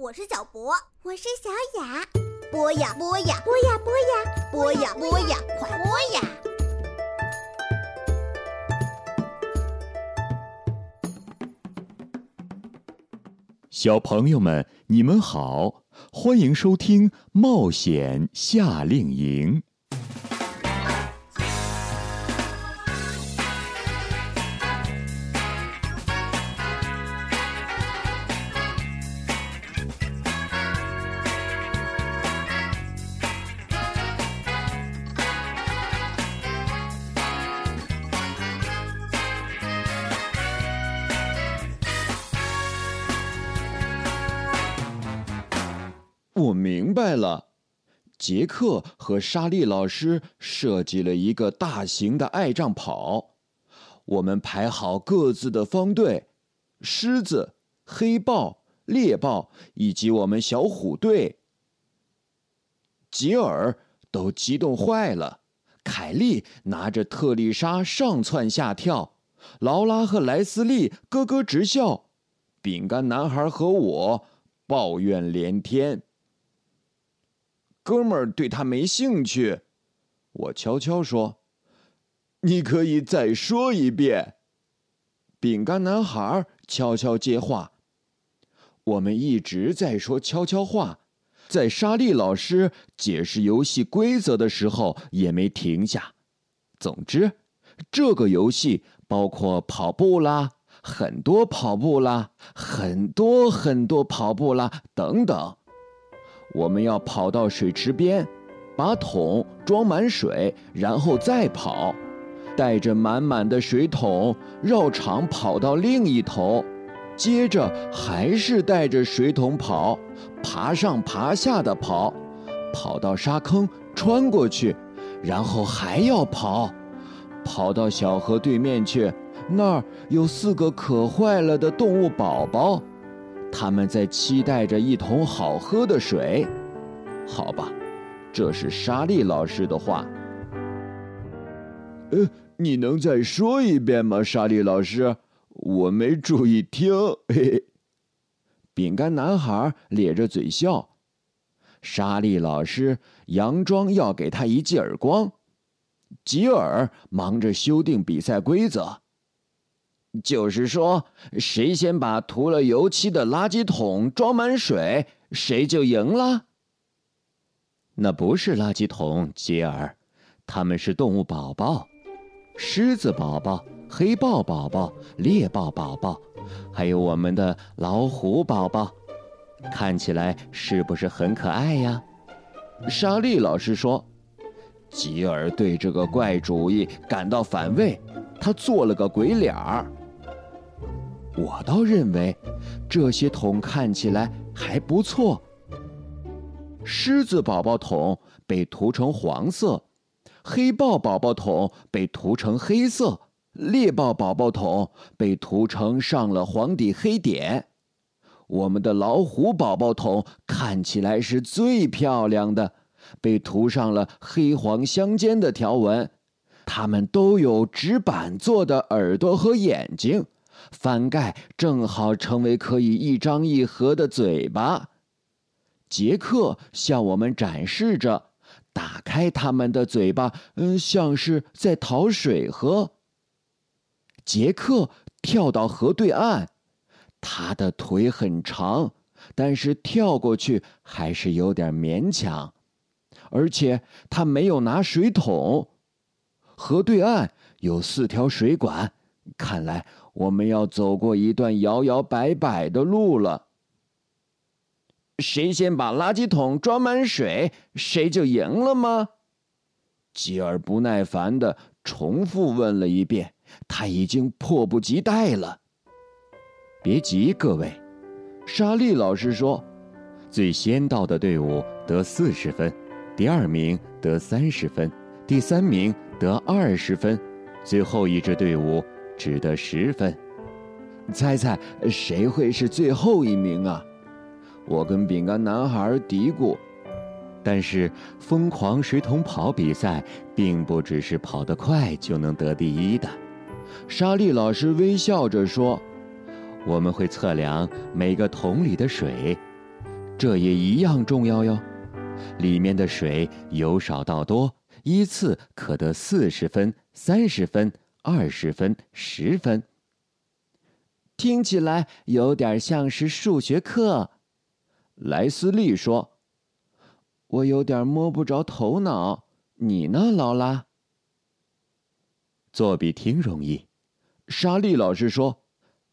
我是小博，我是小雅。播呀播呀，播呀播呀，播呀播呀，快播呀！小朋友们，你们好，欢迎收听《冒险夏令营》。我明白了，杰克和莎莉老师设计了一个大型的爱仗跑。我们排好各自的方队，狮子、黑豹、猎豹以及我们小虎队。吉尔都激动坏了，凯莉拿着特丽莎上蹿下跳，劳拉和莱斯利咯咯直笑，饼干男孩和我抱怨连天。哥们儿对他没兴趣，我悄悄说：“你可以再说一遍。”饼干男孩悄悄接话：“我们一直在说悄悄话，在莎莉老师解释游戏规则的时候也没停下。总之，这个游戏包括跑步啦，很多跑步啦，很多很多跑步啦，等等。”我们要跑到水池边，把桶装满水，然后再跑，带着满满的水桶绕场跑到另一头，接着还是带着水桶跑，爬上爬下的跑，跑到沙坑穿过去，然后还要跑，跑到小河对面去，那儿有四个渴坏了的动物宝宝。他们在期待着一桶好喝的水，好吧，这是莎莉老师的话。呃，你能再说一遍吗，莎莉老师？我没注意听。嘿嘿，饼干男孩咧着嘴笑。莎莉老师佯装要给他一记耳光。吉尔忙着修订比赛规则。就是说，谁先把涂了油漆的垃圾桶装满水，谁就赢了。那不是垃圾桶，吉尔，他们是动物宝宝，狮子宝宝、黑豹宝宝、猎豹宝宝，还有我们的老虎宝宝，看起来是不是很可爱呀？莎莉老师说，吉尔对这个怪主意感到反胃，他做了个鬼脸儿。我倒认为，这些桶看起来还不错。狮子宝宝桶被涂成黄色，黑豹宝宝桶被涂成黑色，猎豹宝宝桶被涂成上了黄底黑点。我们的老虎宝宝桶看起来是最漂亮的，被涂上了黑黄相间的条纹。它们都有纸板做的耳朵和眼睛。翻盖正好成为可以一张一合的嘴巴。杰克向我们展示着，打开他们的嘴巴，嗯，像是在讨水喝。杰克跳到河对岸，他的腿很长，但是跳过去还是有点勉强，而且他没有拿水桶。河对岸有四条水管。看来我们要走过一段摇摇摆摆的路了。谁先把垃圾桶装满水，谁就赢了吗？吉尔不耐烦的重复问了一遍，他已经迫不及待了。别急，各位，莎莉老师说，最先到的队伍得四十分，第二名得三十分，第三名得二十分，最后一支队伍。只得十分，猜猜谁会是最后一名啊？我跟饼干男孩嘀咕。但是疯狂水桶跑比赛并不只是跑得快就能得第一的。莎莉老师微笑着说：“我们会测量每个桶里的水，这也一样重要哟。里面的水由少到多，依次可得四十分、三十分、二十分、十分。听起来有点像是数学课。莱斯利说：“我有点摸不着头脑。你呢，劳拉？”做比听容易。莎莉老师说：“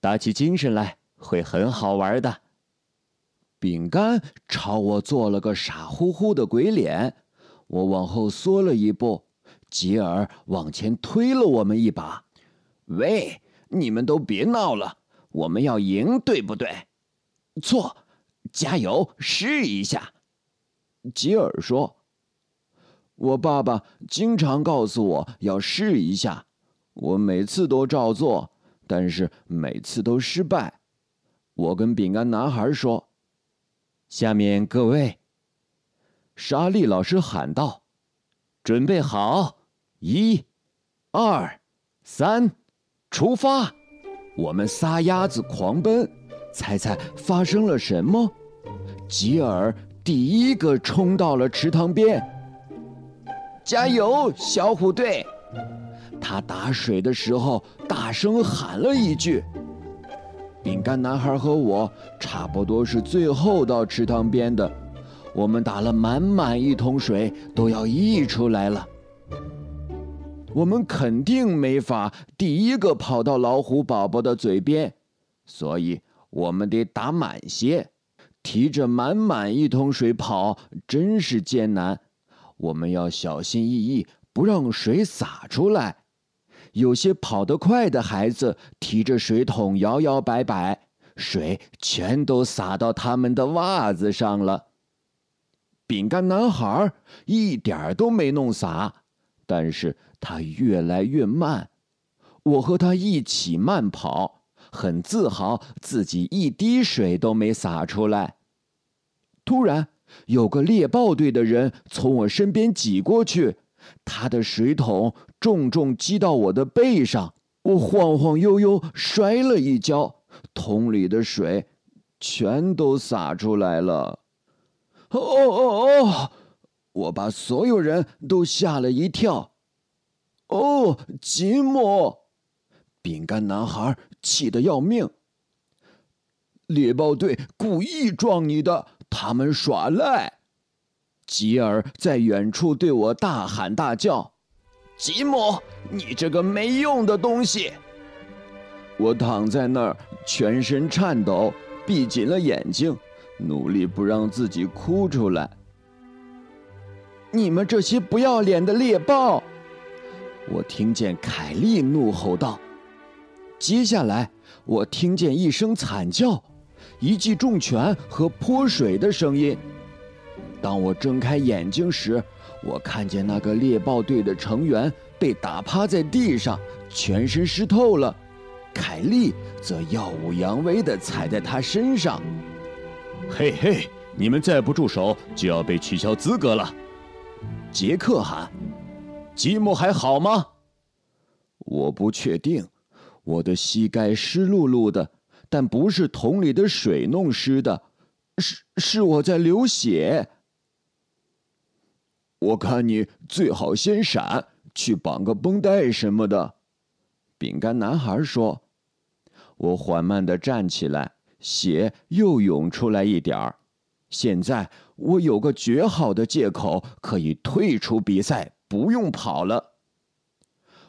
打起精神来，会很好玩的。”饼干朝我做了个傻乎乎的鬼脸，我往后缩了一步，吉尔往前推了我们一把。“喂，你们都别闹了，我们要赢，对不对？”“错，加油，试一下。”吉尔说。“我爸爸经常告诉我要试一下。”我每次都照做，但是每次都失败。我跟饼干男孩说：“下面各位。”莎莉老师喊道：“准备好，一、二、三，出发！”我们撒丫子狂奔。猜猜发生了什么？吉尔第一个冲到了池塘边。加油，小虎队！他打水的时候，大声喊了一句：“饼干男孩和我差不多是最后到池塘边的，我们打了满满一桶水，都要溢出来了。我们肯定没法第一个跑到老虎宝宝的嘴边，所以我们得打满些。提着满满一桶水跑，真是艰难。我们要小心翼翼，不让水洒出来。”有些跑得快的孩子提着水桶摇摇摆摆，水全都洒到他们的袜子上了。饼干男孩一点都没弄洒，但是他越来越慢。我和他一起慢跑，很自豪自己一滴水都没洒出来。突然，有个猎豹队的人从我身边挤过去。他的水桶重重击到我的背上，我晃晃悠悠摔了一跤，桶里的水全都洒出来了。哦哦哦！我把所有人都吓了一跳。哦，吉姆！饼干男孩气得要命。猎豹队故意撞你的，他们耍赖。吉尔在远处对我大喊大叫：“吉姆，你这个没用的东西！”我躺在那儿，全身颤抖，闭紧了眼睛，努力不让自己哭出来。你们这些不要脸的猎豹！我听见凯莉怒吼道。接下来，我听见一声惨叫，一记重拳和泼水的声音。当我睁开眼睛时，我看见那个猎豹队的成员被打趴在地上，全身湿透了。凯莉则耀武扬威地踩在他身上。嘿嘿，你们再不住手，就要被取消资格了！杰克喊：“吉姆还好吗？”我不确定，我的膝盖湿漉漉的，但不是桶里的水弄湿的，是是我在流血。我看你最好先闪，去绑个绷带什么的。”饼干男孩说。我缓慢的站起来，血又涌出来一点儿。现在我有个绝好的借口，可以退出比赛，不用跑了。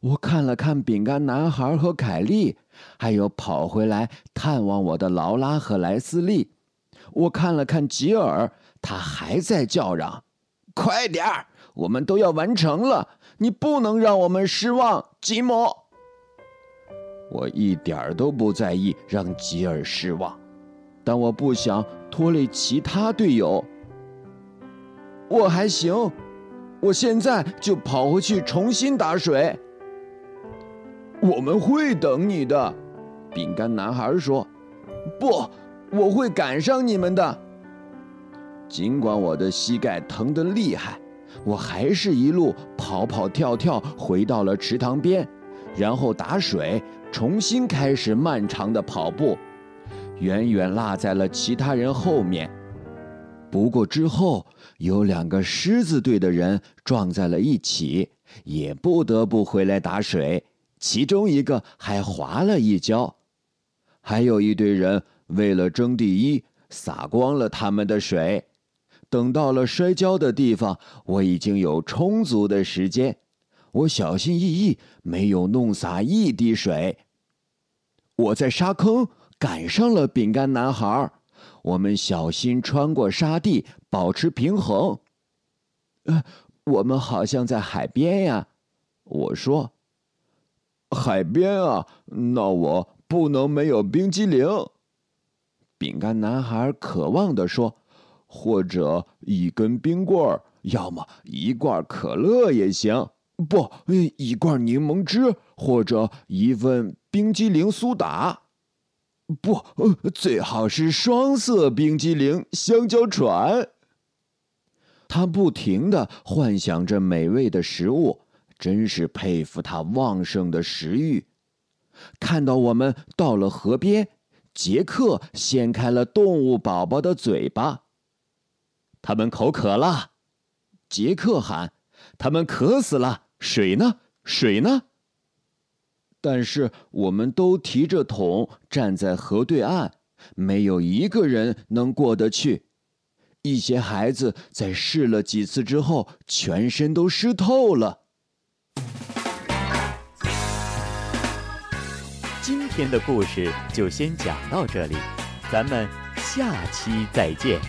我看了看饼干男孩和凯莉，还有跑回来探望我的劳拉和莱斯利。我看了看吉尔，他还在叫嚷。快点儿，我们都要完成了，你不能让我们失望，吉姆。我一点儿都不在意让吉尔失望，但我不想拖累其他队友。我还行，我现在就跑回去重新打水。我们会等你的，饼干男孩说。不，我会赶上你们的。尽管我的膝盖疼得厉害，我还是一路跑跑跳跳回到了池塘边，然后打水，重新开始漫长的跑步，远远落在了其他人后面。不过之后有两个狮子队的人撞在了一起，也不得不回来打水，其中一个还滑了一跤。还有一队人为了争第一，洒光了他们的水。等到了摔跤的地方，我已经有充足的时间。我小心翼翼，没有弄洒一滴水。我在沙坑赶上了饼干男孩儿，我们小心穿过沙地，保持平衡。呃，我们好像在海边呀。我说：“海边啊，那我。”不能没有冰激凌，饼干男孩渴望的说：“或者一根冰棍儿，要么一罐可乐也行。不，一罐柠檬汁，或者一份冰激凌苏打。不，最好是双色冰激凌香蕉船。”他不停的幻想着美味的食物，真是佩服他旺盛的食欲。看到我们到了河边，杰克掀开了动物宝宝的嘴巴。他们口渴了，杰克喊：“他们渴死了，水呢？水呢？”但是我们都提着桶站在河对岸，没有一个人能过得去。一些孩子在试了几次之后，全身都湿透了。今天的故事就先讲到这里，咱们下期再见。